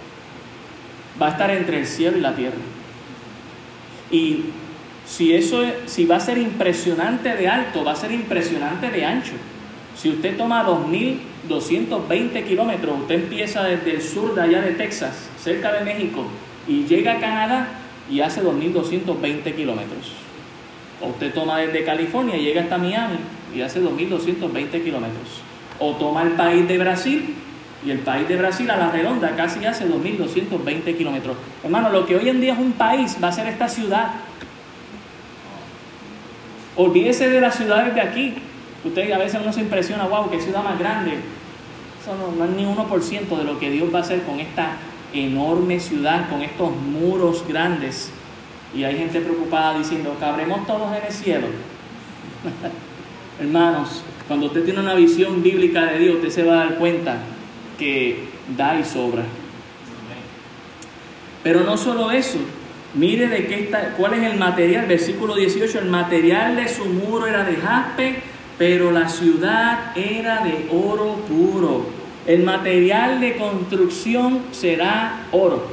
va a estar entre el cielo y la tierra. Y si eso si va a ser impresionante de alto, va a ser impresionante de ancho. Si usted toma 2.220 kilómetros, usted empieza desde el sur de allá de Texas, cerca de México, y llega a Canadá y hace 2.220 kilómetros. O usted toma desde California y llega hasta Miami y hace 2.220 kilómetros. O toma el país de Brasil y el país de Brasil a la redonda casi hace 2.220 kilómetros. Hermano, lo que hoy en día es un país va a ser esta ciudad. Olvídese de las ciudades de aquí. Usted a veces uno se impresiona, wow, qué ciudad más grande. Eso no, es ni 1% de lo que Dios va a hacer con esta enorme ciudad, con estos muros grandes. Y hay gente preocupada diciendo, cabremos todos en el cielo. Hermanos, cuando usted tiene una visión bíblica de Dios, usted se va a dar cuenta que da y sobra. Pero no solo eso, mire de qué está, cuál es el material, versículo 18, el material de su muro era de jaspe, pero la ciudad era de oro puro. El material de construcción será oro.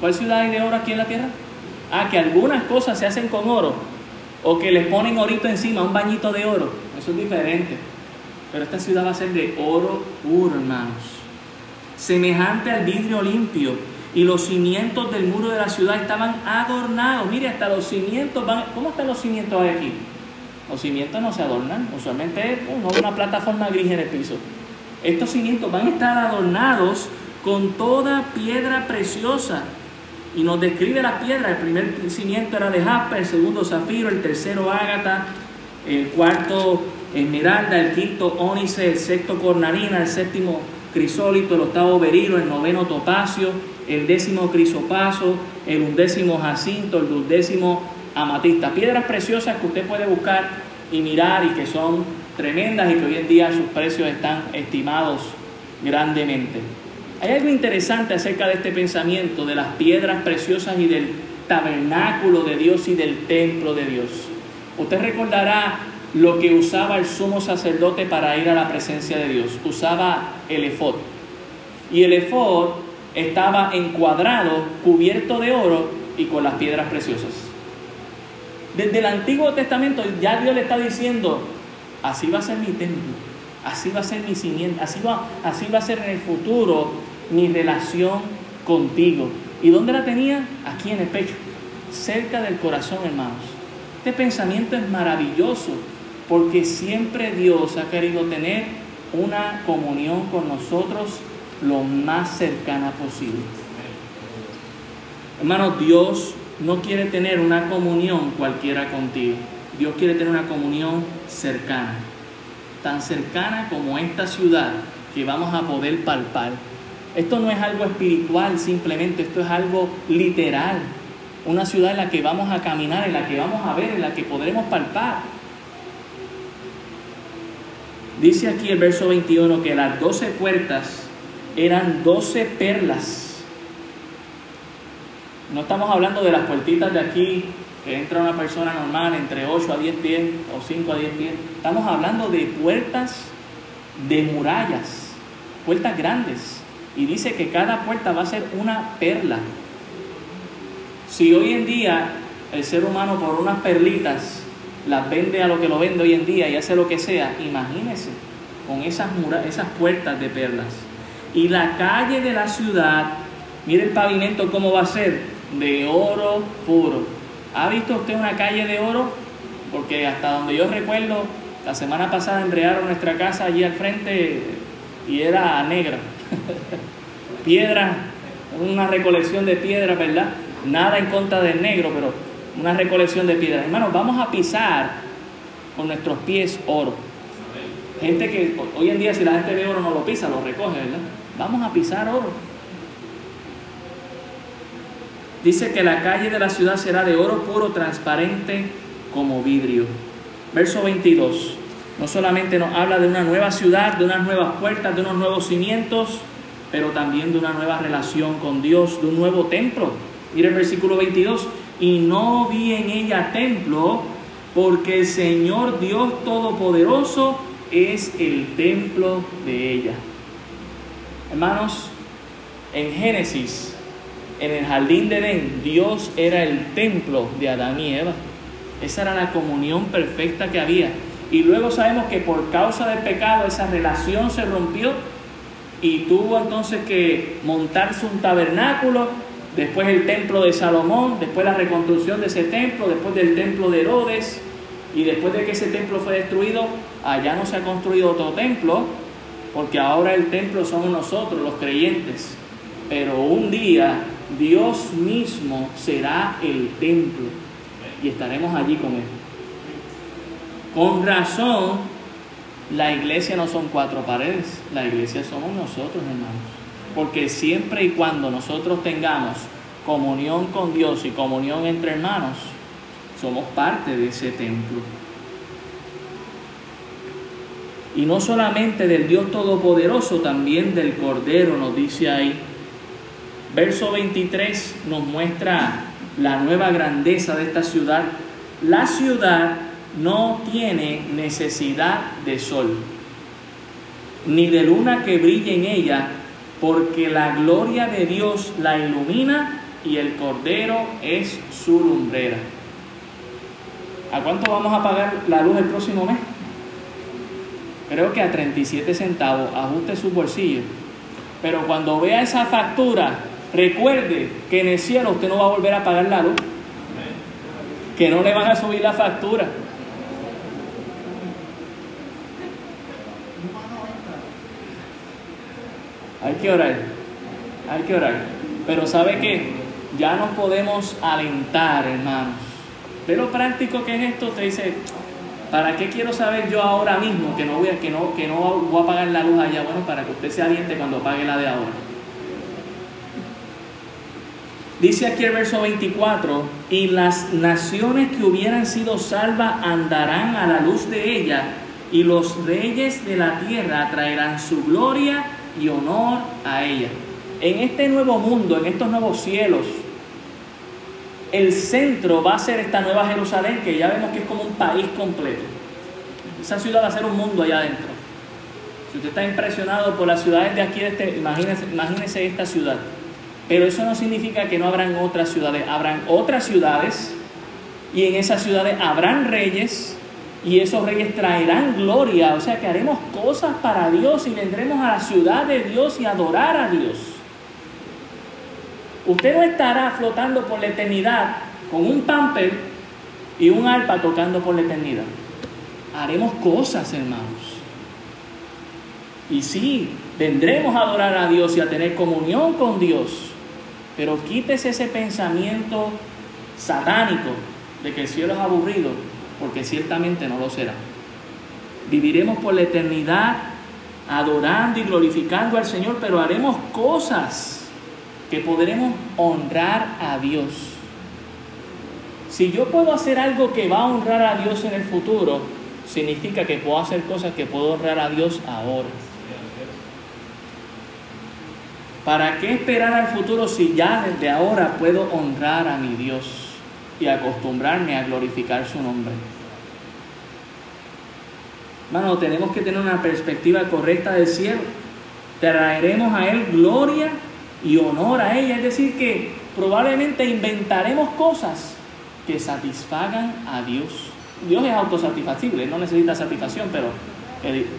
¿Cuál ciudad hay de oro aquí en la tierra? Ah, que algunas cosas se hacen con oro o que les ponen orito encima, un bañito de oro. Eso es diferente. Pero esta ciudad va a ser de oro puro, hermanos semejante al vidrio limpio, y los cimientos del muro de la ciudad estaban adornados. Mire, hasta los cimientos van. ¿Cómo están los cimientos aquí? Los cimientos no se adornan, usualmente hay una plataforma gris en el piso. Estos cimientos van a estar adornados con toda piedra preciosa. Y nos describe la piedra. El primer cimiento era de jaspe, el segundo zafiro, el tercero ágata, el cuarto esmeralda, el quinto ónice, el sexto cornalina, el séptimo crisólito, el octavo berilo, el noveno topacio, el décimo crisopaso, el undécimo jacinto, el dudécimo amatista. Piedras preciosas que usted puede buscar y mirar y que son tremendas y que hoy en día sus precios están estimados grandemente. Hay algo interesante acerca de este pensamiento de las piedras preciosas y del tabernáculo de Dios y del templo de Dios. Usted recordará lo que usaba el sumo sacerdote para ir a la presencia de Dios. Usaba el efod. Y el efod estaba encuadrado, cubierto de oro y con las piedras preciosas. Desde el Antiguo Testamento ya Dios le está diciendo, así va a ser mi templo, así va a ser mi cimiento, así va, así va a ser en el futuro mi relación contigo. ¿Y dónde la tenía? Aquí en el pecho, cerca del corazón, hermanos. Este pensamiento es maravilloso porque siempre Dios ha querido tener una comunión con nosotros lo más cercana posible. Hermano, Dios no quiere tener una comunión cualquiera contigo. Dios quiere tener una comunión cercana, tan cercana como esta ciudad que vamos a poder palpar. Esto no es algo espiritual simplemente, esto es algo literal. Una ciudad en la que vamos a caminar, en la que vamos a ver, en la que podremos palpar. Dice aquí el verso 21 que las doce puertas eran doce perlas. No estamos hablando de las puertitas de aquí, que entra una persona normal entre 8 a 10 pies o 5 a 10 pies. Estamos hablando de puertas de murallas, puertas grandes. Y dice que cada puerta va a ser una perla. Si hoy en día el ser humano por unas perlitas las vende a lo que lo vende hoy en día y hace lo que sea, imagínese con esas, esas puertas de perlas. Y la calle de la ciudad, mire el pavimento cómo va a ser, de oro puro. ¿Ha visto usted una calle de oro? Porque hasta donde yo recuerdo, la semana pasada embrearon nuestra casa allí al frente y era negra. piedra, una recolección de piedra, ¿verdad? Nada en contra del negro, pero una recolección de piedras. Hermanos, vamos a pisar con nuestros pies oro. Gente que hoy en día si la gente ve oro no lo pisa, lo recoge, ¿verdad? Vamos a pisar oro. Dice que la calle de la ciudad será de oro puro, transparente como vidrio. Verso 22. No solamente nos habla de una nueva ciudad, de unas nuevas puertas, de unos nuevos cimientos, pero también de una nueva relación con Dios, de un nuevo templo. Mire el versículo 22 y no vi en ella templo, porque el Señor Dios Todopoderoso es el templo de ella. Hermanos, en Génesis, en el jardín de Edén, Dios era el templo de Adán y Eva. Esa era la comunión perfecta que había. Y luego sabemos que por causa del pecado esa relación se rompió y tuvo entonces que montarse un tabernáculo, después el templo de Salomón, después la reconstrucción de ese templo, después del templo de Herodes, y después de que ese templo fue destruido, allá no se ha construido otro templo, porque ahora el templo somos nosotros, los creyentes. Pero un día Dios mismo será el templo y estaremos allí con Él. Con razón, la iglesia no son cuatro paredes, la iglesia somos nosotros, hermanos. Porque siempre y cuando nosotros tengamos comunión con Dios y comunión entre hermanos, somos parte de ese templo. Y no solamente del Dios Todopoderoso, también del Cordero, nos dice ahí. Verso 23 nos muestra la nueva grandeza de esta ciudad. La ciudad no tiene necesidad de sol, ni de luna que brille en ella, porque la gloria de Dios la ilumina y el Cordero es su lumbrera. ¿A cuánto vamos a pagar la luz el próximo mes? Creo que a 37 centavos, ajuste su bolsillo. Pero cuando vea esa factura, recuerde que en el cielo usted no va a volver a pagar la luz. Que no le van a subir la factura. Hay que orar, hay que orar. Pero ¿sabe qué? Ya nos podemos alentar, hermanos de lo práctico que es esto, te dice, ¿para qué quiero saber yo ahora mismo que no voy a, que no, que no voy a pagar la luz allá? Bueno, para que usted se aliente cuando pague la de ahora. Dice aquí el verso 24, y las naciones que hubieran sido salvas andarán a la luz de ella, y los reyes de la tierra traerán su gloria y honor a ella. En este nuevo mundo, en estos nuevos cielos, el centro va a ser esta nueva Jerusalén, que ya vemos que es como un país completo. Esa ciudad va a ser un mundo allá adentro. Si usted está impresionado por las ciudades de aquí, este, imagínese, imagínese esta ciudad. Pero eso no significa que no habrán otras ciudades. Habrán otras ciudades y en esas ciudades habrán reyes y esos reyes traerán gloria. O sea que haremos cosas para Dios y vendremos a la ciudad de Dios y adorar a Dios. Usted no estará flotando por la eternidad con un pamper y un alpa tocando por la eternidad. Haremos cosas, hermanos. Y sí, vendremos a adorar a Dios y a tener comunión con Dios. Pero quítese ese pensamiento satánico de que el cielo es aburrido, porque ciertamente no lo será. Viviremos por la eternidad adorando y glorificando al Señor, pero haremos cosas que podremos honrar a Dios. Si yo puedo hacer algo que va a honrar a Dios en el futuro, significa que puedo hacer cosas que puedo honrar a Dios ahora. ¿Para qué esperar al futuro si ya desde ahora puedo honrar a mi Dios y acostumbrarme a glorificar su nombre? Hermano, tenemos que tener una perspectiva correcta del cielo. Traeremos a Él gloria y honor a ella. Es decir, que probablemente inventaremos cosas que satisfagan a Dios. Dios es autosatisfacible, no necesita satisfacción, pero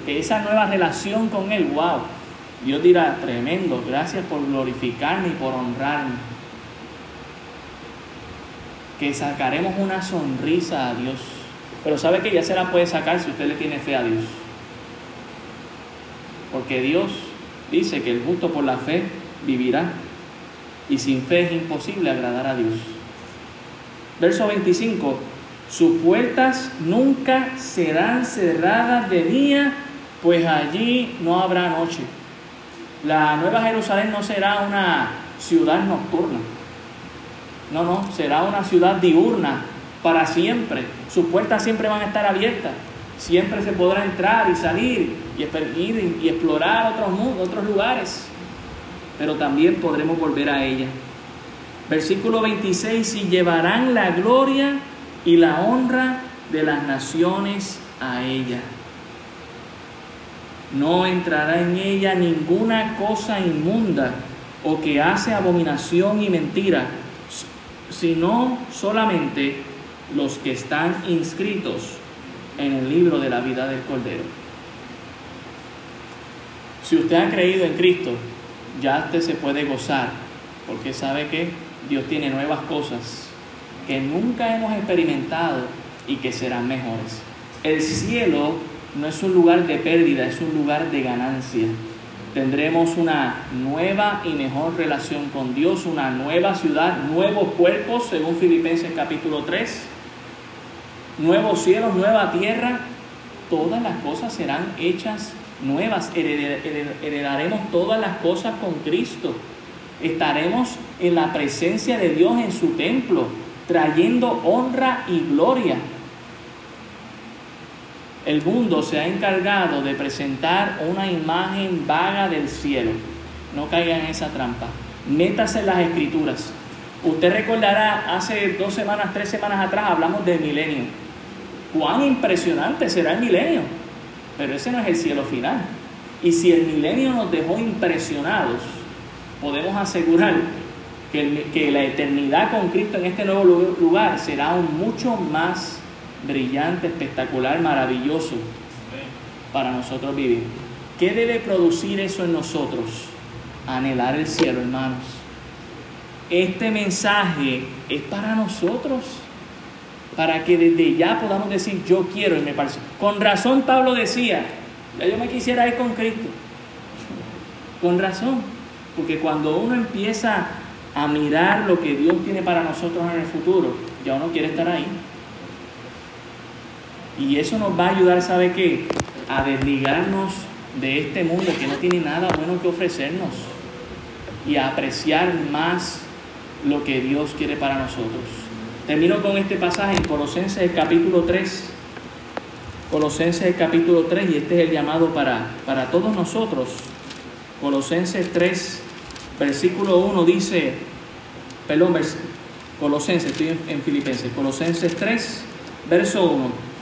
esa nueva relación con Él, wow, Dios dirá, tremendo, gracias por glorificarme y por honrarme. Que sacaremos una sonrisa a Dios. Pero sabe que ya se la puede sacar si usted le tiene fe a Dios. Porque Dios dice que el justo por la fe vivirá. Y sin fe es imposible agradar a Dios. Verso 25. Sus puertas nunca serán cerradas de día, pues allí no habrá noche. La Nueva Jerusalén no será una ciudad nocturna. No, no, será una ciudad diurna para siempre. Sus puertas siempre van a estar abiertas. Siempre se podrá entrar y salir y, y explorar otros, otros lugares pero también podremos volver a ella. Versículo 26, y llevarán la gloria y la honra de las naciones a ella. No entrará en ella ninguna cosa inmunda o que hace abominación y mentira, sino solamente los que están inscritos en el libro de la vida del Cordero. Si usted ha creído en Cristo, ya usted se puede gozar, porque sabe que Dios tiene nuevas cosas que nunca hemos experimentado y que serán mejores. El cielo no es un lugar de pérdida, es un lugar de ganancia. Tendremos una nueva y mejor relación con Dios, una nueva ciudad, nuevos cuerpos, según Filipenses capítulo 3, nuevos cielos, nueva tierra. Todas las cosas serán hechas nuevas. Heredaremos todas las cosas con Cristo. Estaremos en la presencia de Dios en su templo, trayendo honra y gloria. El mundo se ha encargado de presentar una imagen vaga del cielo. No caigan en esa trampa. Métase en las escrituras. Usted recordará, hace dos semanas, tres semanas atrás hablamos del milenio. Cuán impresionante será el milenio. Pero ese no es el cielo final. Y si el milenio nos dejó impresionados, podemos asegurar que, que la eternidad con Cristo en este nuevo lugar será aún mucho más brillante, espectacular, maravilloso para nosotros vivir. ¿Qué debe producir eso en nosotros? Anhelar el cielo, hermanos. Este mensaje es para nosotros, para que desde ya podamos decir yo quiero y me parece. Con razón Pablo decía, ya yo me quisiera ir con Cristo. Con razón, porque cuando uno empieza a mirar lo que Dios tiene para nosotros en el futuro, ya uno quiere estar ahí. Y eso nos va a ayudar, ¿sabe qué? A desligarnos de este mundo que no tiene nada bueno que ofrecernos y a apreciar más lo que Dios quiere para nosotros. Termino con este pasaje en Colosenses capítulo 3. Colosenses capítulo 3 y este es el llamado para, para todos nosotros. Colosenses 3, versículo 1 dice, perdón, Colosenses, estoy en, en Filipenses, Colosenses 3, verso 1.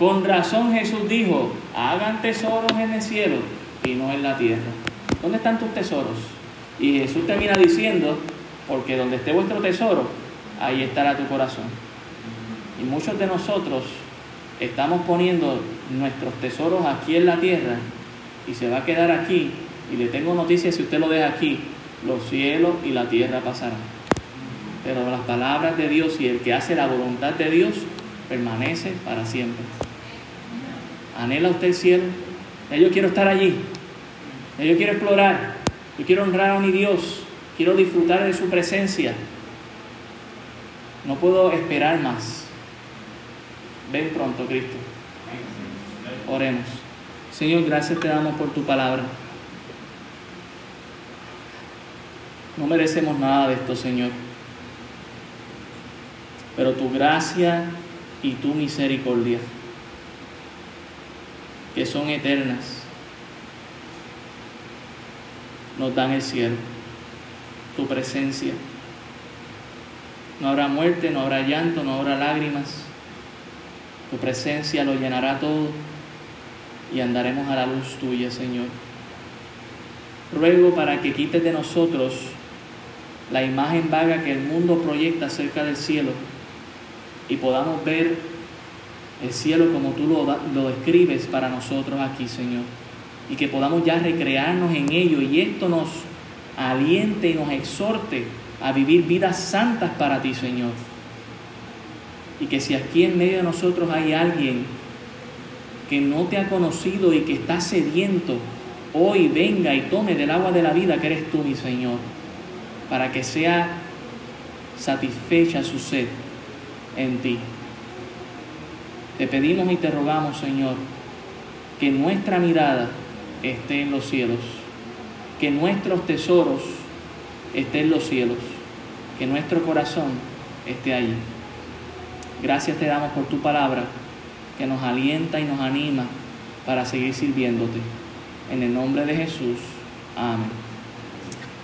Con razón Jesús dijo, hagan tesoros en el cielo y no en la tierra. ¿Dónde están tus tesoros? Y Jesús termina diciendo, porque donde esté vuestro tesoro, ahí estará tu corazón. Y muchos de nosotros estamos poniendo nuestros tesoros aquí en la tierra y se va a quedar aquí. Y le tengo noticias, si usted lo deja aquí, los cielos y la tierra pasarán. Pero las palabras de Dios y el que hace la voluntad de Dios permanece para siempre. ¿Anhela usted el cielo? yo quiero estar allí. yo quiero explorar. Yo quiero honrar a mi Dios. Quiero disfrutar de su presencia. No puedo esperar más. Ven pronto, Cristo. Oremos. Señor, gracias te damos por tu palabra. No merecemos nada de esto, Señor. Pero tu gracia y tu misericordia que son eternas, nos dan el cielo, tu presencia. No habrá muerte, no habrá llanto, no habrá lágrimas. Tu presencia lo llenará todo y andaremos a la luz tuya, Señor. Ruego para que quites de nosotros la imagen vaga que el mundo proyecta acerca del cielo y podamos ver el cielo como tú lo, lo describes para nosotros aquí, Señor. Y que podamos ya recrearnos en ello y esto nos aliente y nos exhorte a vivir vidas santas para ti, Señor. Y que si aquí en medio de nosotros hay alguien que no te ha conocido y que está sediento, hoy venga y tome del agua de la vida que eres tú, mi Señor, para que sea satisfecha su sed en ti. Te pedimos y te rogamos, Señor, que nuestra mirada esté en los cielos, que nuestros tesoros estén en los cielos, que nuestro corazón esté allí. Gracias te damos por tu palabra que nos alienta y nos anima para seguir sirviéndote. En el nombre de Jesús. Amén.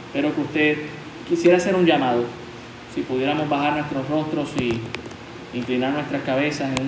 Espero que usted quisiera hacer un llamado. Si pudiéramos bajar nuestros rostros y inclinar nuestras cabezas en un